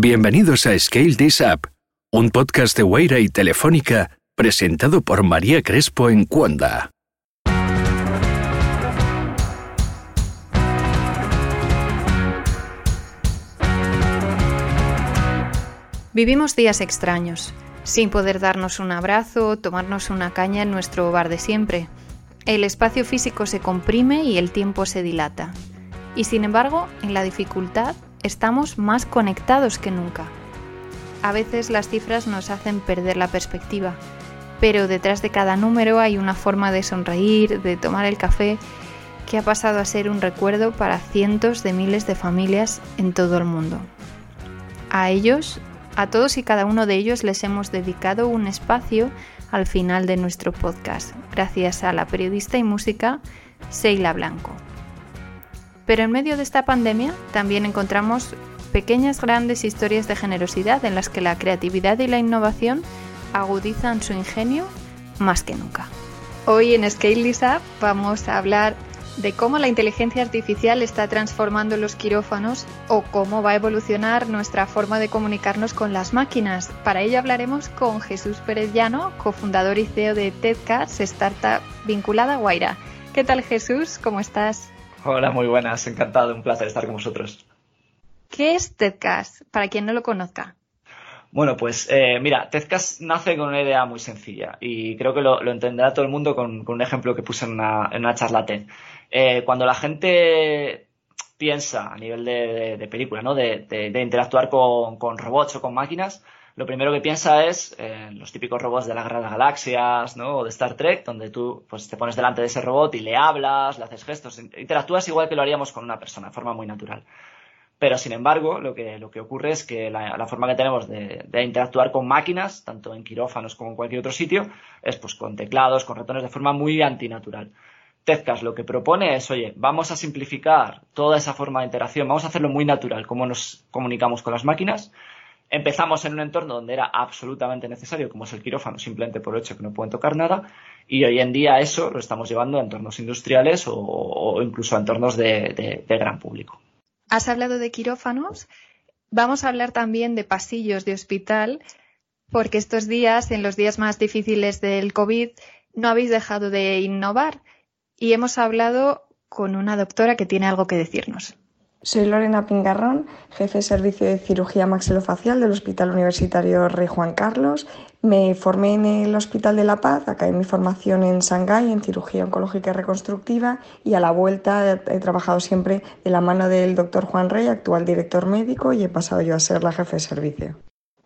Bienvenidos a Scale This Up, un podcast de Weira y Telefónica presentado por María Crespo en Cuanda. Vivimos días extraños, sin poder darnos un abrazo o tomarnos una caña en nuestro bar de siempre. El espacio físico se comprime y el tiempo se dilata. Y sin embargo, en la dificultad estamos más conectados que nunca. A veces las cifras nos hacen perder la perspectiva, pero detrás de cada número hay una forma de sonreír, de tomar el café, que ha pasado a ser un recuerdo para cientos de miles de familias en todo el mundo. A ellos, a todos y cada uno de ellos les hemos dedicado un espacio al final de nuestro podcast, gracias a la periodista y música Seila Blanco. Pero en medio de esta pandemia también encontramos pequeñas grandes historias de generosidad en las que la creatividad y la innovación agudizan su ingenio más que nunca. Hoy en Scale Lisa vamos a hablar de cómo la inteligencia artificial está transformando los quirófanos o cómo va a evolucionar nuestra forma de comunicarnos con las máquinas. Para ello hablaremos con Jesús Pérez Llano, cofundador y CEO de TEDCAS, startup vinculada a Guaira. ¿Qué tal Jesús? ¿Cómo estás? Hola, muy buenas, encantado, un placer estar con vosotros. ¿Qué es TEDcast? Para quien no lo conozca. Bueno, pues eh, mira, TEDcast nace con una idea muy sencilla y creo que lo, entenderá todo el mundo con, un ejemplo que puse en una, en una charla TED. Eh, cuando la gente piensa a nivel de, película, ¿no? De, interactuar con, robots o con máquinas, lo primero que piensa es en los típicos robots de la Guerra de Galaxias, ¿no? O de Star Trek, donde tú pues, te pones delante de ese robot y le hablas, le haces gestos, interactúas igual que lo haríamos con una persona, de forma muy natural. Pero, sin embargo, lo que, lo que ocurre es que la, forma que tenemos de, interactuar con máquinas, tanto en quirófanos como en cualquier otro sitio, es pues con teclados, con ratones, de forma muy antinatural. Tezcas lo que propone es, oye, vamos a simplificar toda esa forma de interacción, vamos a hacerlo muy natural, cómo nos comunicamos con las máquinas, Empezamos en un entorno donde era absolutamente necesario, como es el quirófano, simplemente por el hecho que no pueden tocar nada, y hoy en día eso lo estamos llevando a entornos industriales o, incluso a entornos de, gran público. Has hablado de quirófanos, vamos a hablar también de pasillos de hospital, porque estos días, en los días más difíciles del COVID, no habéis dejado de innovar y hemos hablado con una doctora que tiene algo que decirnos. Soy Lorena Pingarrón, jefe de servicio de cirugía maxilofacial del Hospital Universitario Rey Juan Carlos. Me formé en el Hospital de la Paz, acabé mi formación en Shanghái en cirugía oncológica y reconstructiva y a la vuelta he, trabajado siempre de la mano del doctor Juan Rey, actual director médico, y he pasado yo a ser la jefe de servicio.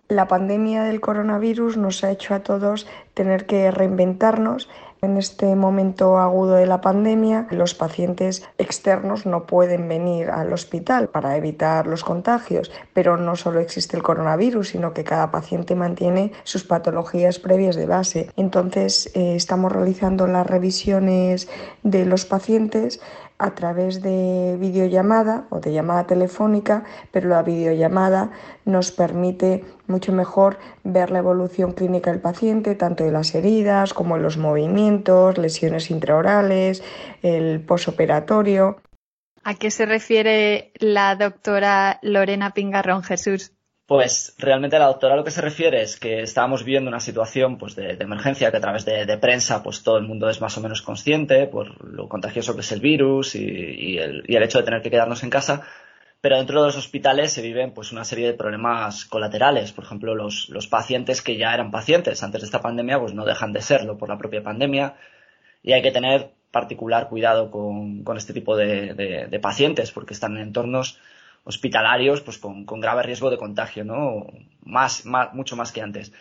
La pandemia del coronavirus nos ha hecho a todos tener que reinventarnos en este momento agudo de la pandemia, los pacientes externos no pueden venir al hospital para evitar los contagios, pero no solo existe el coronavirus, sino que cada paciente mantiene sus patologías previas de base. Entonces, eh, estamos realizando las revisiones de los pacientes a través de videollamada o de llamada telefónica, pero la videollamada nos permite mucho mejor ver la evolución clínica del paciente, tanto de las heridas como de los movimientos, lesiones intraorales, el posoperatorio. ¿A qué se refiere la doctora Lorena Pingarrón Jesús? Pues realmente la doctora lo que se refiere es que estábamos viviendo una situación pues, de, emergencia que a través de, prensa pues todo el mundo es más o menos consciente por lo contagioso que es el virus y, el, hecho de tener que quedarnos en casa, pero dentro de los hospitales se viven pues una serie de problemas colaterales. Por ejemplo, los, pacientes que ya eran pacientes antes de esta pandemia pues no dejan de serlo por la propia pandemia y hay que tener particular cuidado con, este tipo de, de pacientes porque están en entornos hospitalarios pues con, grave riesgo de contagio, ¿no? Más, mucho más que antes.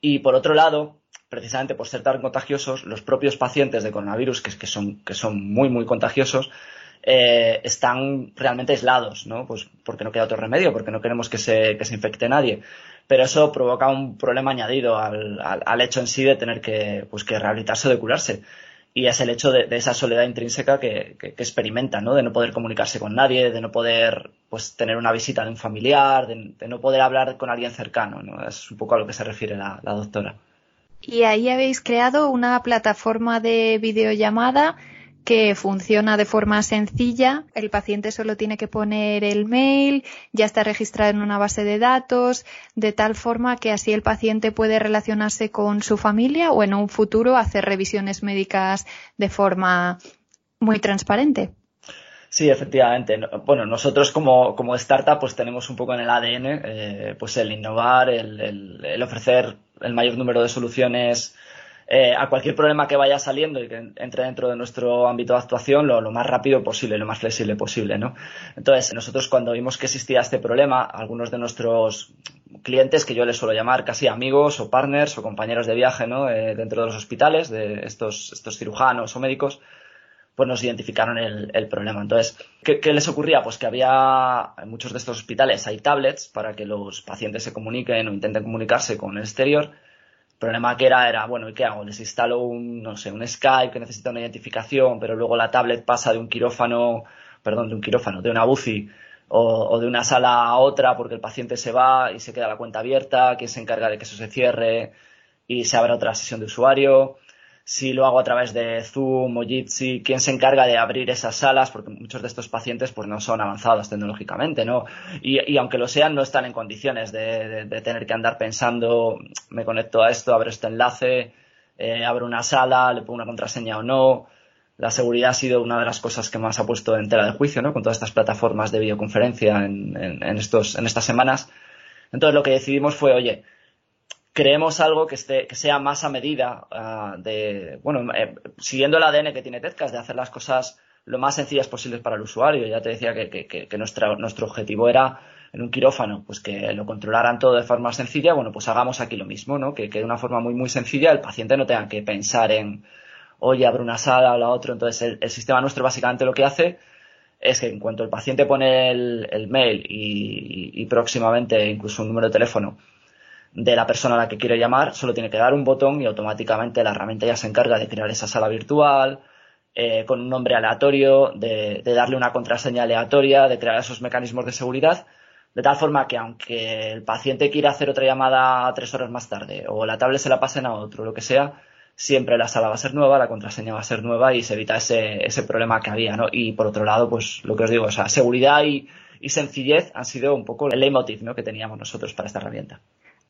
Y por otro lado, precisamente por ser tan contagiosos, los propios pacientes de coronavirus, que, que, son, que son muy, muy contagiosos, eh, están realmente aislados, ¿no? Pues porque no queda otro remedio, porque no queremos que se, que se infecte nadie. Pero eso provoca un problema añadido al, al, hecho en sí de tener que, pues, que rehabilitarse o de curarse y es el hecho de, esa soledad intrínseca que, que, experimenta, ¿no? De no poder comunicarse con nadie, de no poder, pues, tener una visita de un familiar, de, no poder hablar con alguien cercano, ¿no? Es un poco a lo que se refiere la, doctora. Y ahí habéis creado una plataforma de videollamada que funciona de forma sencilla. El paciente solo tiene que poner el mail, ya está registrado en una base de datos, de tal forma que así el paciente puede relacionarse con su familia o en un futuro hacer revisiones médicas de forma muy transparente. Sí, efectivamente. Bueno, nosotros como, como startup pues tenemos un poco en el ADN eh, pues el innovar, el, el, ofrecer el mayor número de soluciones eh, a cualquier problema que vaya saliendo y que entre dentro de nuestro ámbito de actuación lo, más rápido posible, lo más flexible posible, ¿no? Entonces, nosotros cuando vimos que existía este problema, algunos de nuestros clientes, que yo les suelo llamar casi amigos o partners o compañeros de viaje, ¿no? Eh, dentro de los hospitales, de estos, estos cirujanos o médicos, pues nos identificaron el, el problema. Entonces, ¿qué, ¿qué, les ocurría? Pues que había, en muchos de estos hospitales hay tablets para que los pacientes se comuniquen o intenten comunicarse con el exterior. El problema que era, era, bueno, ¿y qué hago? Les instalo un, no sé, un Skype que necesita una identificación, pero luego la tablet pasa de un quirófano, perdón, de un quirófano, de una UCI o, o de una sala a otra porque el paciente se va y se queda la cuenta abierta, quién se encarga de que eso se cierre y se abra otra sesión de usuario si lo hago a través de Zoom o Jitsi, quién se encarga de abrir esas salas, porque muchos de estos pacientes pues no son avanzados tecnológicamente, ¿no? Y, y aunque lo sean, no están en condiciones de, de, tener que andar pensando, me conecto a esto, abro este enlace, eh, abro una sala, le pongo una contraseña o no. La seguridad ha sido una de las cosas que más ha puesto en tela de juicio, ¿no? Con todas estas plataformas de videoconferencia en, en, en estos, en estas semanas. Entonces lo que decidimos fue, oye, creemos algo que, esté, que sea más a medida uh, de, bueno, eh, siguiendo el ADN que tiene Tezcas, de hacer las cosas lo más sencillas posibles para el usuario. Ya te decía que, que, que nuestra, nuestro objetivo era en un quirófano, pues que lo controlaran todo de forma sencilla, bueno, pues hagamos aquí lo mismo, ¿no? Que, que de una forma muy, muy sencilla el paciente no tenga que pensar en, oye, abro una sala o la otra. Entonces, el, el sistema nuestro básicamente lo que hace es que en cuanto el paciente pone el, el mail y, y, y próximamente incluso un número de teléfono, de la persona a la que quiere llamar, solo tiene que dar un botón y automáticamente la herramienta ya se encarga de crear esa sala virtual, eh, con un nombre aleatorio, de, de, darle una contraseña aleatoria, de crear esos mecanismos de seguridad, de tal forma que aunque el paciente quiera hacer otra llamada tres horas más tarde, o la tablet se la pasen a otro, lo que sea, siempre la sala va a ser nueva, la contraseña va a ser nueva y se evita ese, ese problema que había, ¿no? Y por otro lado, pues lo que os digo, o sea, seguridad y, y sencillez han sido un poco el leitmotiv, ¿no? Que teníamos nosotros para esta herramienta.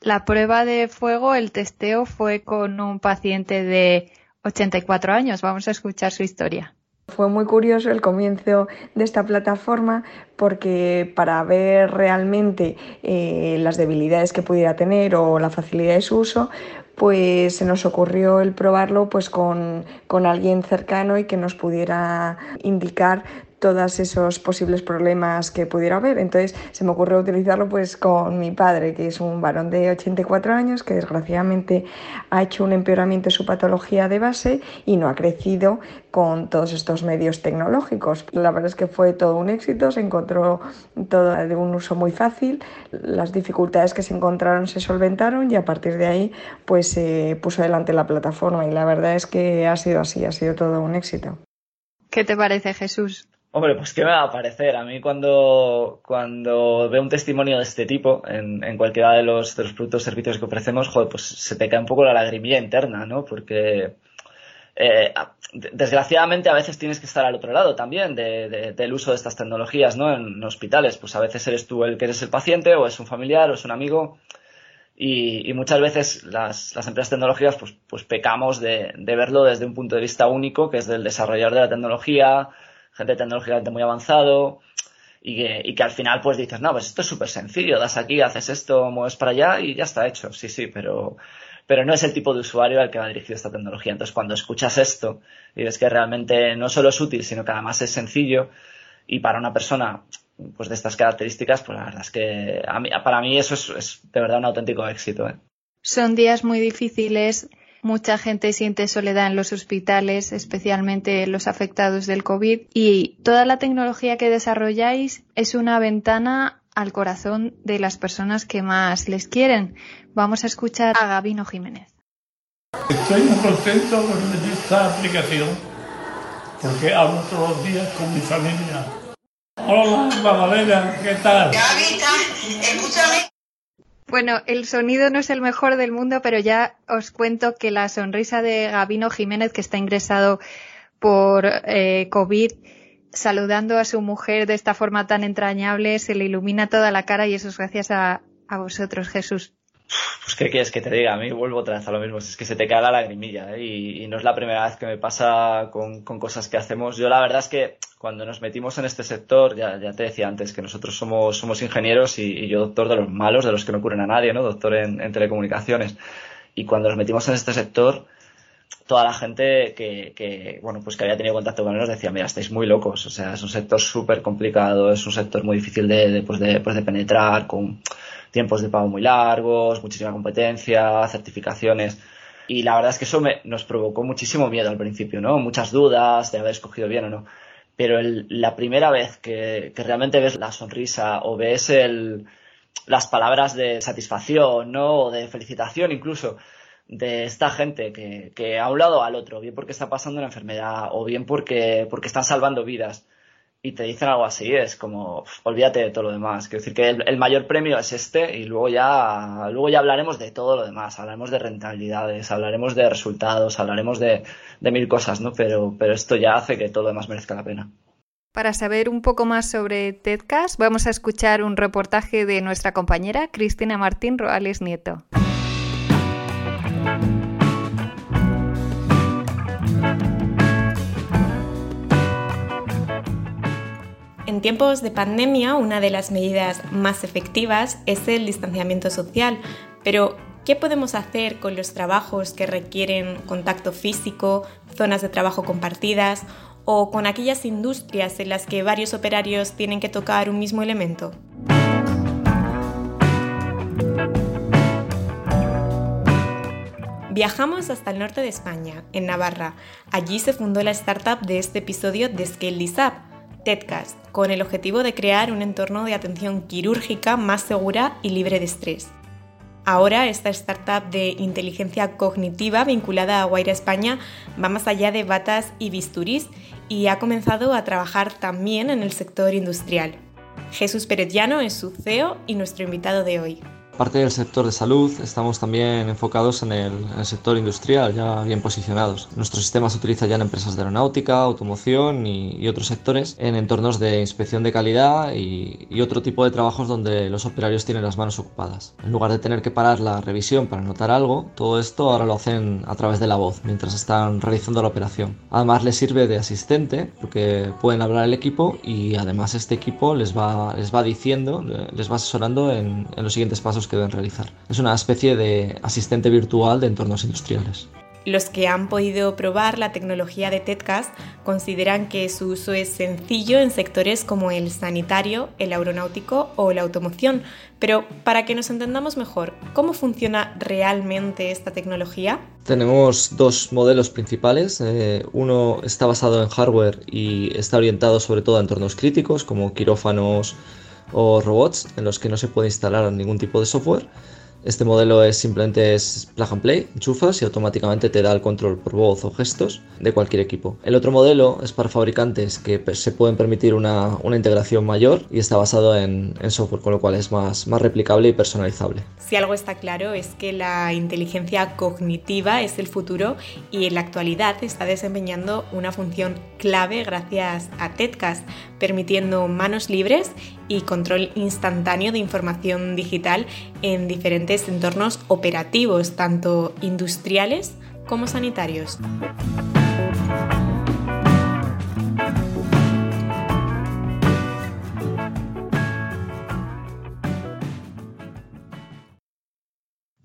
La prueba de fuego, el testeo fue con un paciente de 84 años. Vamos a escuchar su historia. Fue muy curioso el comienzo de esta plataforma porque para ver realmente eh, las debilidades que pudiera tener o la facilidad de su uso, pues se nos ocurrió el probarlo pues con, con alguien cercano y que nos pudiera indicar todos esos posibles problemas que pudiera haber. Entonces se me ocurrió utilizarlo pues con mi padre, que es un varón de 84 años, que desgraciadamente ha hecho un empeoramiento de su patología de base y no ha crecido con todos estos medios tecnológicos. La verdad es que fue todo un éxito, se encontró todo de un uso muy fácil, las dificultades que se encontraron se solventaron y a partir de ahí pues se puso adelante la plataforma y la verdad es que ha sido así, ha sido todo un éxito. ¿Qué te parece Jesús? Hombre, pues qué me va a parecer. A mí cuando, cuando veo un testimonio de este tipo en, en cualquiera de los, los productos o servicios que ofrecemos, joder, pues se te cae un poco la lagrimilla interna, ¿no? Porque eh, desgraciadamente a veces tienes que estar al otro lado también de, de, del uso de estas tecnologías, ¿no? En, hospitales, pues a veces eres tú el que eres el paciente o es un familiar o es un amigo y, y muchas veces las, las, empresas tecnológicas pues, pues pecamos de, de verlo desde un punto de vista único, que es del desarrollador de la tecnología, gente tecnológicamente muy avanzado y que, y que al final pues dices, no, pues esto es súper sencillo, das aquí, haces esto, mueves para allá y ya está hecho. Sí, sí, pero, pero no es el tipo de usuario al que va dirigido esta tecnología. Entonces cuando escuchas esto y ves que realmente no solo es útil, sino que además es sencillo y para una persona pues de estas características, pues la verdad es que a mí, para mí eso es, de verdad un auténtico éxito. ¿eh? Son días muy difíciles Mucha gente siente soledad en los hospitales, especialmente los afectados del COVID, y toda la tecnología que desarrolláis es una ventana al corazón de las personas que más les quieren. Vamos a escuchar a Gabino Jiménez. Estoy muy contento con esta aplicación porque hablo todos los días con mi familia. Hola, Magdalena, ¿qué tal? Gavita, escúchame. Bueno, el sonido no es el mejor del mundo, pero ya os cuento que la sonrisa de Gabino Jiménez, que está ingresado por eh, COVID, saludando a su mujer de esta forma tan entrañable, se le ilumina toda la cara y eso es gracias a, a vosotros, Jesús. Pues qué quieres que te diga, a mí vuelvo otra vez a lo mismo, es que se te cae la lagrimilla ¿eh? y, no es la primera vez que me pasa con, con, cosas que hacemos. Yo la verdad es que cuando nos metimos en este sector, ya, ya te decía antes que nosotros somos, somos ingenieros y, yo doctor de los malos, de los que no curen a nadie, ¿no? Doctor en telecomunicaciones. Y cuando nos metimos en este sector, toda la gente que, que, bueno, pues que había tenido contacto con él nos decía, mira, estáis muy locos, o sea, es un sector súper complicado, es un sector muy difícil de, de, pues de, pues de penetrar, con tiempos de pago muy largos, muchísima competencia, certificaciones. Y la verdad es que eso me, nos provocó muchísimo miedo al principio, ¿no? Muchas dudas de haber escogido bien o no. Pero la primera vez que, que, realmente ves la sonrisa o ves el, las palabras de satisfacción, ¿no? O de felicitación incluso de esta gente que, que a un lado al otro, bien porque está pasando una enfermedad o bien porque, porque están salvando vidas y te dicen algo así, es como, olvídate de todo lo demás. Quiero decir que el, el, mayor premio es este y luego ya, luego ya hablaremos de todo lo demás. Hablaremos de rentabilidades, hablaremos de resultados, hablaremos de, de mil cosas, ¿no? Pero, pero esto ya hace que todo lo demás merezca la pena. Para saber un poco más sobre TEDcast, vamos a escuchar un reportaje de nuestra compañera Cristina Martín Roales Nieto. En tiempos de pandemia, una de las medidas más efectivas es el distanciamiento social, pero ¿qué podemos hacer con los trabajos que requieren contacto físico, zonas de trabajo compartidas o con aquellas industrias en las que varios operarios tienen que tocar un mismo elemento? Viajamos hasta el norte de España, en Navarra. Allí se fundó la startup de este episodio de Scale This Up, TEDcast, con el objetivo de crear un entorno de atención quirúrgica más segura y libre de estrés. Ahora esta startup de inteligencia cognitiva vinculada a Guaira España va más allá de batas y bisturís y ha comenzado a trabajar también en el sector industrial. Jesús Peretiano es su CEO y nuestro invitado de hoy. Aparte del sector de salud, estamos también enfocados en el, el, sector industrial, ya bien posicionados. Nuestro sistema se utiliza ya en empresas de aeronáutica, automoción y, otros sectores, en entornos de inspección de calidad y, otro tipo de trabajos donde los operarios tienen las manos ocupadas. En lugar de tener que parar la revisión para notar algo, todo esto ahora lo hacen a través de la voz, mientras están realizando la operación. Además les sirve de asistente, porque pueden hablar al equipo y además este equipo les va, les va diciendo, les va asesorando en los siguientes pasos que deben realizar. Es una especie de asistente virtual de entornos industriales. Los que han podido probar la tecnología de TEDcast consideran que su uso es sencillo en sectores como el sanitario, el aeronáutico o la automoción. Pero para que nos entendamos mejor, ¿cómo funciona realmente esta tecnología? Tenemos dos modelos principales. Eh, uno está basado en hardware y está orientado sobre todo a entornos críticos como quirófanos, o robots en los que no se puede instalar ningún tipo de software. Este modelo es simplemente es plug and play, enchufas y automáticamente te da el control por voz o gestos de cualquier equipo. El otro modelo es para fabricantes que se pueden permitir una, una integración mayor y está basado en, en, software, con lo cual es más, más replicable y personalizable. Si algo está claro es que la inteligencia cognitiva es el futuro y en la actualidad está desempeñando una función clave gracias a TEDcast, permitiendo manos libres y control instantáneo de información digital en diferentes entornos operativos, tanto industriales como sanitarios.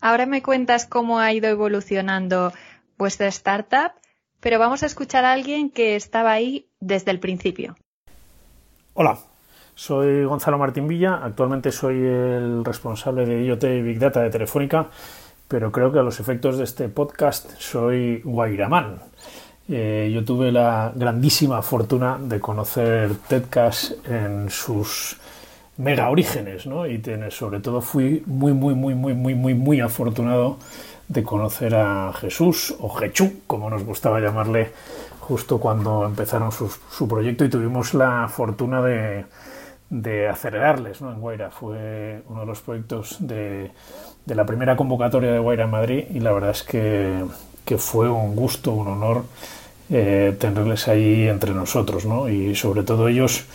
Ahora me cuentas cómo ha ido evolucionando vuestra startup, pero vamos a escuchar a alguien que estaba ahí desde el principio. Hola, soy Gonzalo Martín Villa, actualmente soy el responsable de IoT y Big Data de Telefónica, pero creo que a los efectos de este podcast soy Guairaman. Eh, yo tuve la grandísima fortuna de conocer TEDcast en sus mega orígenes, ¿no? Y sobre todo fui muy, muy, muy, muy, muy, muy, muy afortunado de conocer a Jesús, o Jechú, como nos gustaba llamarle, justo cuando empezaron su, su proyecto y tuvimos la fortuna de, de acelerarles ¿no? en Guaira. Fue uno de los proyectos de, la primera convocatoria de Guaira en Madrid y la verdad es que, que fue un gusto, un honor eh, tenerles ahí entre nosotros, ¿no? Y sobre todo ellos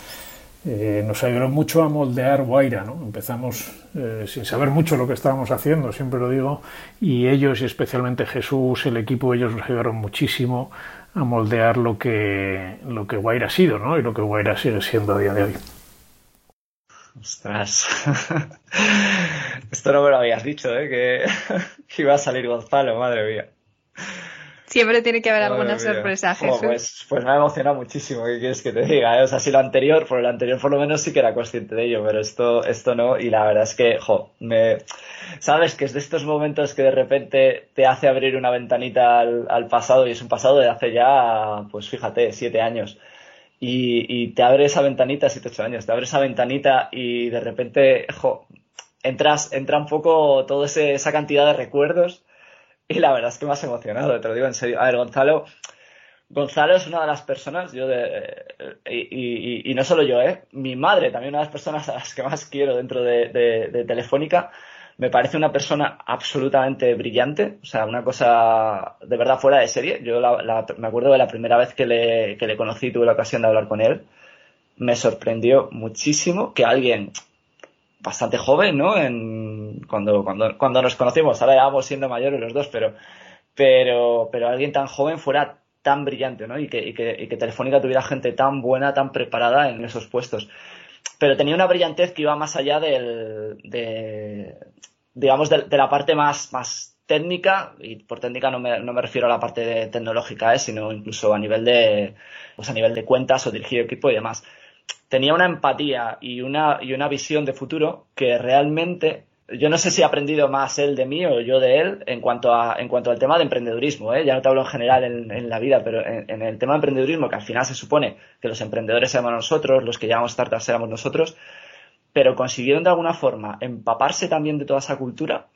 eh, nos ayudaron mucho a moldear Guaira, ¿no? Empezamos eh, sin saber mucho lo que estábamos haciendo, siempre lo digo, y ellos, y especialmente Jesús, el equipo, ellos nos ayudaron muchísimo a moldear lo que, lo que Guaira ha sido, ¿no? Y lo que Guaira sigue siendo a día de hoy. Ostras. Esto no me lo habías dicho, ¿eh? Que, que iba a salir Gonzalo, madre mía. Siempre tiene que haber alguna sorpresa, Jesús. pues, pues me ha emocionado muchísimo, ¿qué quieres que te diga? Eh? O sea, si lo anterior, por lo anterior por lo menos sí que era consciente de ello, pero esto, esto no, y la verdad es que, jo, me, sabes que es de estos momentos que de repente te hace abrir una ventanita al, al pasado, y es un pasado de hace ya, pues fíjate, siete años. Y, y, te abre esa ventanita, siete, ocho años, te abre esa ventanita y de repente, jo, entras, entra un poco toda esa cantidad de recuerdos y la verdad es que me has emocionado, te lo digo en serio. A ver, Gonzalo, Gonzalo es una de las personas, yo de, y, y, no solo yo, ¿eh? mi madre también una de las personas a las que más quiero dentro de, de, Telefónica. Me parece una persona absolutamente brillante, o sea, una cosa de verdad fuera de serie. Yo la, me acuerdo de la primera vez que le, que le conocí tuve la ocasión de hablar con él. Me sorprendió muchísimo que alguien bastante joven, ¿no? Cuando, cuando, cuando nos conocimos, ahora ya vamos siendo mayores los dos, pero, pero, pero alguien tan joven fuera tan brillante, ¿no? Y que, y que, y que Telefónica tuviera gente tan buena, tan preparada en esos puestos. Pero tenía una brillantez que iba más allá del, de, digamos, de, la parte más, más técnica, y por técnica no me, no me refiero a la parte tecnológica, ¿eh? sino incluso a nivel de, pues a nivel de cuentas o dirigir equipo y demás tenía una empatía y una, y una visión de futuro que realmente yo no sé si ha aprendido más él de mí o yo de él en cuanto a en cuanto al tema de emprendedurismo ¿eh? ya no te hablo en general en, la vida pero en, el tema de emprendedurismo que al final se supone que los emprendedores éramos nosotros los que llevamos startups éramos nosotros pero consiguieron de alguna forma empaparse también de toda esa cultura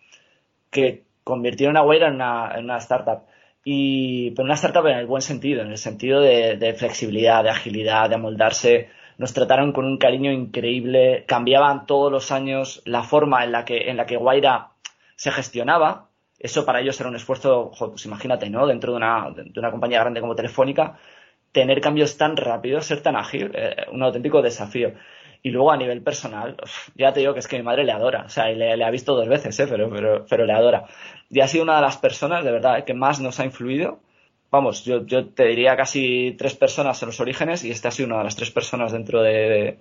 que convirtieron a Weira en una, en una startup y pero una startup en el buen sentido en el sentido de, de flexibilidad de agilidad de amoldarse nos trataron con un cariño increíble, cambiaban todos los años la forma en la que, en la que Guaira se gestionaba. Eso para ellos era un esfuerzo, pues imagínate, ¿no? Dentro de una, de una compañía grande como Telefónica, tener cambios tan rápidos, ser tan ágil, eh, un auténtico desafío. Y luego a nivel personal, ya te digo que es que mi madre le adora, o sea, le, le ha visto dos veces, ¿eh? pero, pero, pero le adora. Y ha sido una de las personas, de verdad, que más nos ha influido vamos, yo, yo te diría casi tres personas en los orígenes y esta ha sido una de las tres personas dentro de,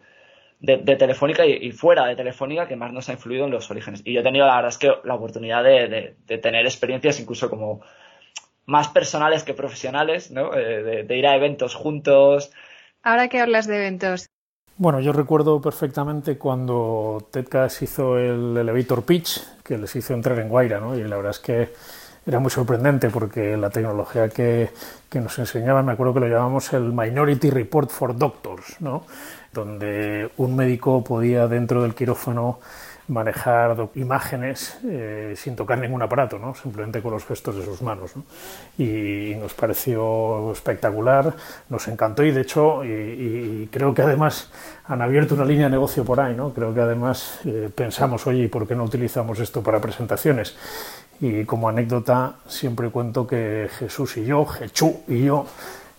de, Telefónica y, fuera de Telefónica que más nos ha influido en los orígenes. Y yo he tenido la verdad es que la oportunidad de, de tener experiencias incluso como más personales que profesionales, ¿no? Eh, de, ir a eventos juntos. Ahora que hablas de eventos. Bueno, yo recuerdo perfectamente cuando Tedcast hizo el elevator pitch, que les hizo entrar en Guaira, ¿no? Y la verdad es que era muy sorprendente porque la tecnología que, que, nos enseñaban, me acuerdo que lo llamamos el Minority Report for Doctors, ¿no? donde un médico podía dentro del quirófano manejar imágenes eh, sin tocar ningún aparato, ¿no? simplemente con los gestos de sus manos. ¿no? Y, nos pareció espectacular, nos encantó y de hecho, y, creo que además han abierto una línea de negocio por ahí, ¿no? creo que además eh, pensamos, oye, ¿y por qué no utilizamos esto para presentaciones? Y como anécdota siempre cuento que Jesús y yo, Jechú y yo,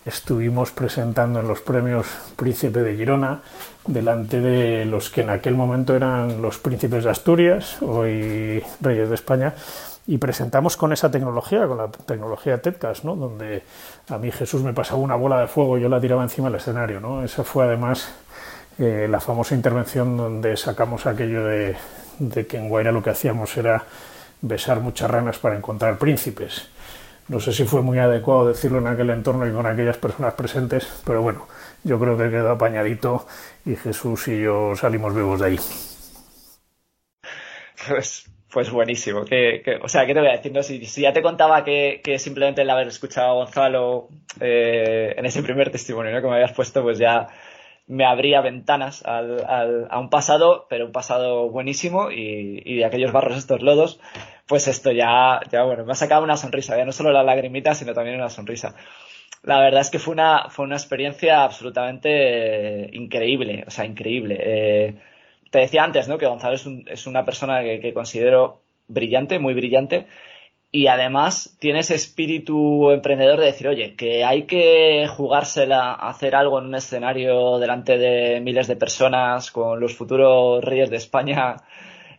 estuvimos presentando en los premios Príncipe de Girona delante de los que en aquel momento eran los príncipes de Asturias, hoy reyes de España, y presentamos con esa tecnología, con la tecnología TEDcast, ¿no? donde a mí Jesús me pasaba una bola de fuego y yo la tiraba encima del escenario. ¿no? Esa fue además eh, la famosa intervención donde sacamos aquello de, de que en Guaira lo que hacíamos era besar muchas ranas para encontrar príncipes. No sé si fue muy adecuado decirlo en aquel entorno y con aquellas personas presentes, pero bueno, yo creo que quedó apañadito y Jesús y yo salimos vivos de ahí. Pues, pues buenísimo. Que, o sea, ¿qué te voy a decir? No, si, ya te contaba que, simplemente el haber escuchado a Gonzalo eh, en ese primer testimonio ¿no? que me habías puesto, pues ya me abría ventanas a un pasado, pero un pasado buenísimo y, de aquellos barros, estos lodos, pues esto ya, ya bueno, me ha sacado una sonrisa, ya no solo la lagrimita, sino también una sonrisa. La verdad es que fue una, fue una experiencia absolutamente eh, increíble, o sea, increíble. Eh, te decía antes, ¿no? Que Gonzalo es, es una persona que, considero brillante, muy brillante, y además tiene ese espíritu emprendedor de decir, oye, que hay que jugársela hacer algo en un escenario delante de miles de personas con los futuros reyes de España,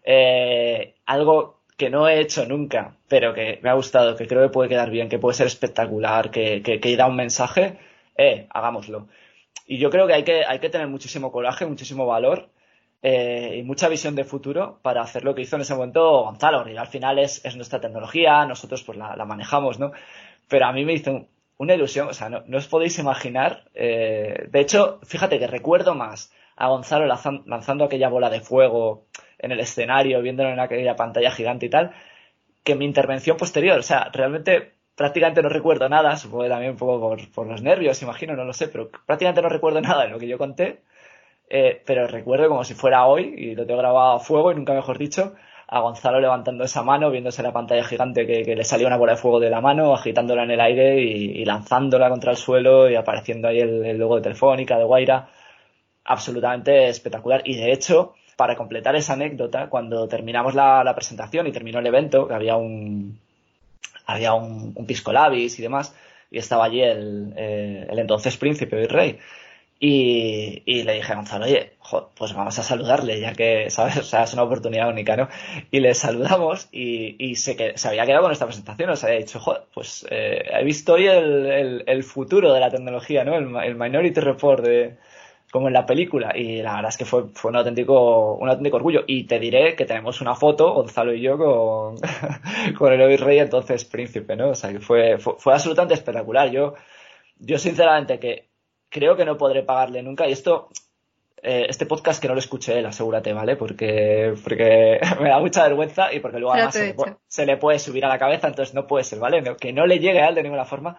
eh, algo que no he hecho nunca, pero que me ha gustado, que creo que puede quedar bien, que puede ser espectacular, que, que, que da un mensaje, eh, hagámoslo. Y yo creo que hay que, hay que tener muchísimo coraje, muchísimo valor eh, y mucha visión de futuro para hacer lo que hizo en ese momento Gonzalo. Y al final es, es nuestra tecnología, nosotros pues la, la, manejamos, ¿no? Pero a mí me hizo una ilusión, o sea, no, no os podéis imaginar. Eh, de hecho, fíjate que recuerdo más a Gonzalo lanzando, aquella bola de fuego en el escenario, viéndolo en aquella pantalla gigante y tal, que mi intervención posterior. O sea, realmente prácticamente no recuerdo nada, supongo también un poco por, los nervios, imagino, no lo sé, pero prácticamente no recuerdo nada de lo que yo conté. Eh, pero recuerdo como si fuera hoy, y lo tengo grabado a fuego, y nunca mejor dicho, a Gonzalo levantando esa mano, viéndose la pantalla gigante que, que le salía una bola de fuego de la mano, agitándola en el aire y, lanzándola contra el suelo y apareciendo ahí el, logo de Telefónica, de Guaira. Absolutamente espectacular. Y de hecho, para completar esa anécdota, cuando terminamos la, la presentación y terminó el evento, que había un, había un, un pisco labis y demás, y estaba allí el, eh, el entonces príncipe y rey. Y, le dije a Gonzalo, oye, jo, pues vamos a saludarle, ya que, ¿sabes? O sea, es una oportunidad única, ¿no? Y le saludamos y, y se, que, se había quedado con esta presentación, os había dicho, jo, pues eh, he visto hoy el, el, futuro de la tecnología, ¿no? El, Minority Report de, como en la película y la verdad es que fue, fue un auténtico un auténtico orgullo y te diré que tenemos una foto Gonzalo y yo con, con el rey entonces príncipe no o sea que fue, fue, fue absolutamente espectacular yo yo sinceramente que creo que no podré pagarle nunca y esto eh, este podcast que no lo escuché él, asegúrate, ¿vale? Porque, porque me da mucha vergüenza y porque luego además se le, puede, se le, puede, subir a la cabeza, entonces no puede ser, ¿vale? Que no le llegue a él de ninguna forma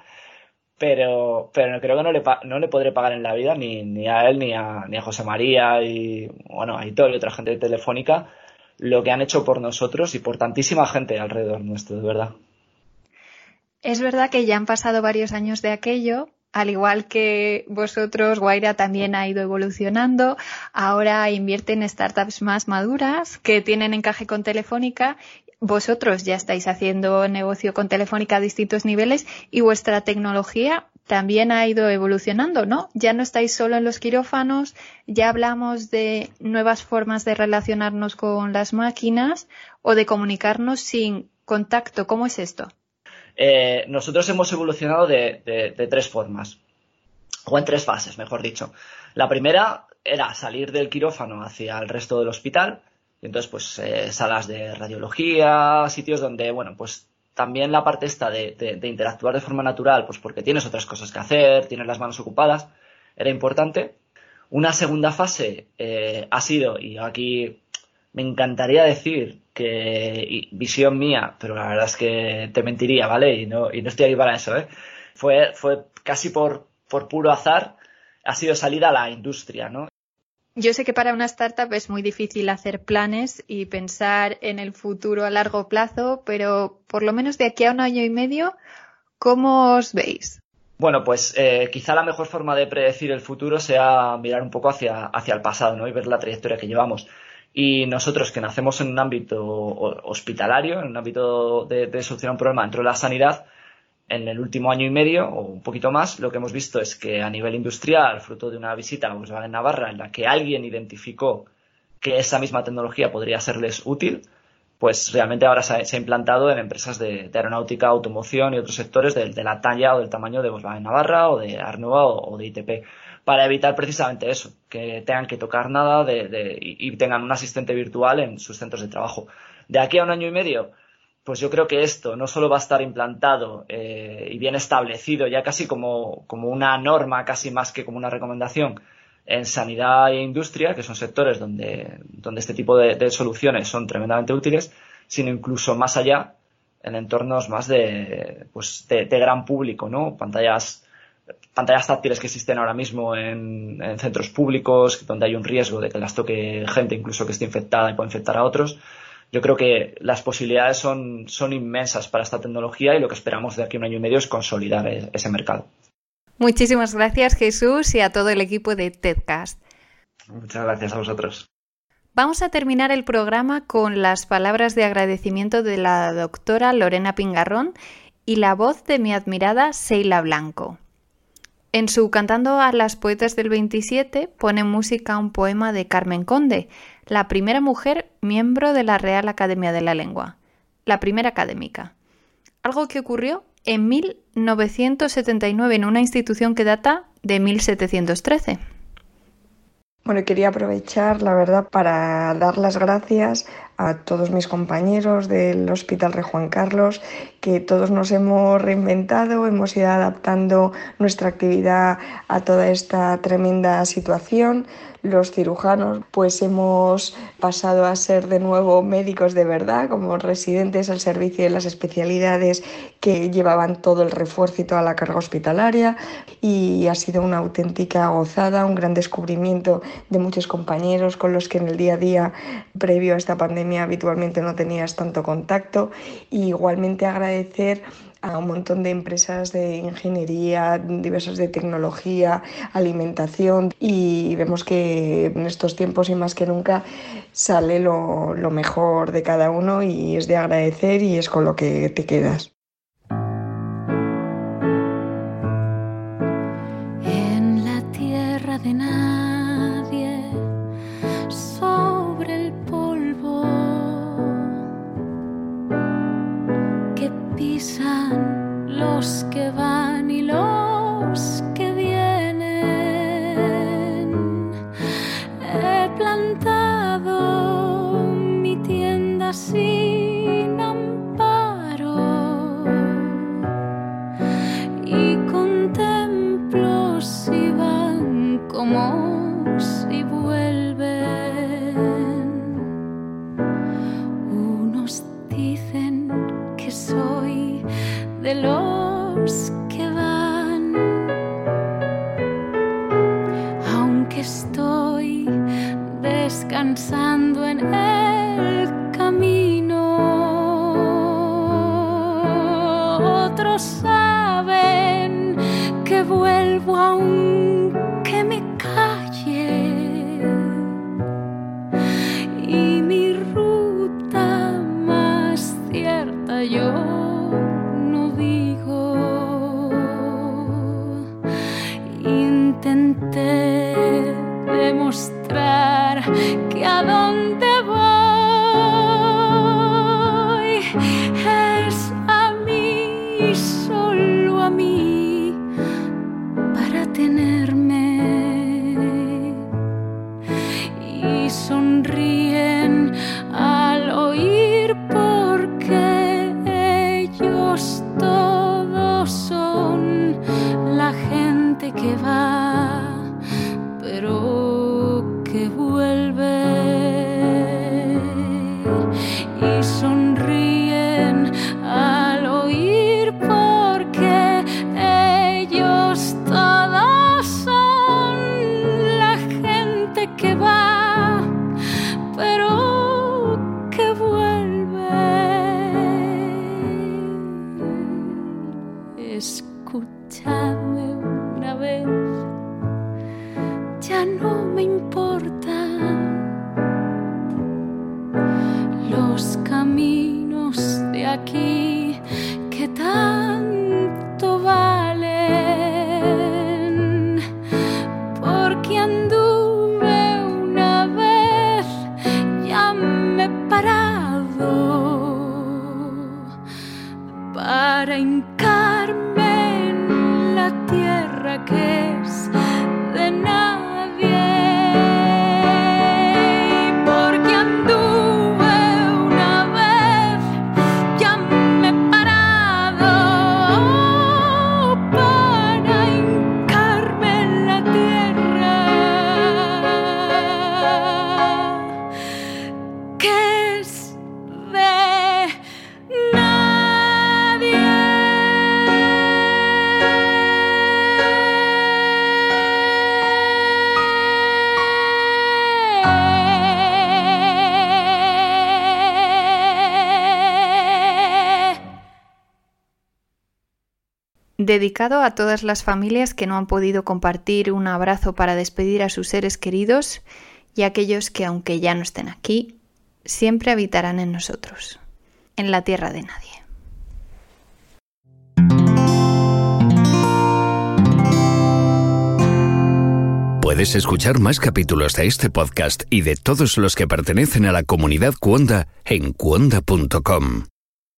pero, pero creo que no le, no le podré pagar en la vida ni, ni a él ni a, ni a José María y bueno, a Hitor y otra gente de Telefónica lo que han hecho por nosotros y por tantísima gente alrededor nuestro, de verdad. Es verdad que ya han pasado varios años de aquello, al igual que vosotros, Guaira también ha ido evolucionando. Ahora invierte en startups más maduras que tienen encaje con Telefónica vosotros ya estáis haciendo negocio con Telefónica a distintos niveles y vuestra tecnología también ha ido evolucionando, ¿no? Ya no estáis solo en los quirófanos, ya hablamos de nuevas formas de relacionarnos con las máquinas o de comunicarnos sin contacto. ¿Cómo es esto? Eh, nosotros hemos evolucionado de, tres formas, o en tres fases, mejor dicho. La primera era salir del quirófano hacia el resto del hospital, y entonces, pues, eh, salas de radiología, sitios donde, bueno, pues también la parte esta de, interactuar de forma natural, pues porque tienes otras cosas que hacer, tienes las manos ocupadas, era importante. Una segunda fase eh, ha sido, y aquí me encantaría decir que visión mía, pero la verdad es que te mentiría, ¿vale? Y no, y no estoy ahí para eso, ¿eh? Fue, fue casi por, por puro azar, ha sido salida a la industria, ¿no? Yo sé que para una startup es muy difícil hacer planes y pensar en el futuro a largo plazo, pero por lo menos de aquí a un año y medio, ¿cómo os veis? Bueno, pues eh, quizá la mejor forma de predecir el futuro sea mirar un poco hacia, hacia el pasado ¿no? y ver la trayectoria que llevamos. Y nosotros que nacemos en un ámbito hospitalario, en un ámbito de, solucionar un problema dentro de la sanidad, en el último año y medio o un poquito más, lo que hemos visto es que a nivel industrial, fruto de una visita a Volkswagen Navarra en la que alguien identificó que esa misma tecnología podría serles útil, pues realmente ahora se ha, implantado en empresas de, aeronáutica, automoción y otros sectores de, de, la talla o del tamaño de Volkswagen Navarra o de Arnova o, de ITP, para evitar precisamente eso, que tengan que tocar nada de, y, y tengan un asistente virtual en sus centros de trabajo. De aquí a un año y medio, pues yo creo que esto no solo va a estar implantado eh, y bien establecido, ya casi como, como, una norma, casi más que como una recomendación en sanidad e industria, que son sectores donde, donde este tipo de, de soluciones son tremendamente útiles, sino incluso más allá, en entornos más de, pues de, de gran público, ¿no? Pantallas, pantallas táctiles que existen ahora mismo en, en, centros públicos, donde hay un riesgo de que las toque gente incluso que esté infectada y pueda infectar a otros yo creo que las posibilidades son, son inmensas para esta tecnología y lo que esperamos de aquí a un año y medio es consolidar ese mercado. Muchísimas gracias Jesús y a todo el equipo de TEDcast. Muchas gracias a vosotros. Vamos a terminar el programa con las palabras de agradecimiento de la doctora Lorena Pingarrón y la voz de mi admirada Seila Blanco. En su Cantando a las Poetas del 27 pone música un poema de Carmen Conde, la primera mujer miembro de la Real Academia de la Lengua, la primera académica. Algo que ocurrió en 1979 en una institución que data de 1713. Bueno, quería aprovechar, la verdad, para dar las gracias a todos mis compañeros del Hospital Rey Juan Carlos, que todos nos hemos reinventado, hemos ido adaptando nuestra actividad a toda esta tremenda situación. Los cirujanos pues hemos pasado a ser de nuevo médicos de verdad, como residentes al servicio de las especialidades que llevaban todo el refuerzo y toda la carga hospitalaria. Y ha sido una auténtica gozada, un gran descubrimiento de muchos compañeros con los que en el día a día previo a esta pandemia habitualmente no tenías tanto contacto y igualmente agradecer a un montón de empresas de ingeniería, diversas de tecnología, alimentación y vemos que en estos tiempos y más que nunca sale lo, lo mejor de cada uno y es de agradecer y es con lo que te quedas. Pisan los que van y los que vienen. He plantado mi tienda sin Dedicado a todas las familias que no han podido compartir un abrazo para despedir a sus seres queridos y aquellos que aunque ya no estén aquí, siempre habitarán en nosotros, en la tierra de nadie. Puedes escuchar más capítulos de este podcast y de todos los que pertenecen a la comunidad Cuonda en cuonda.com.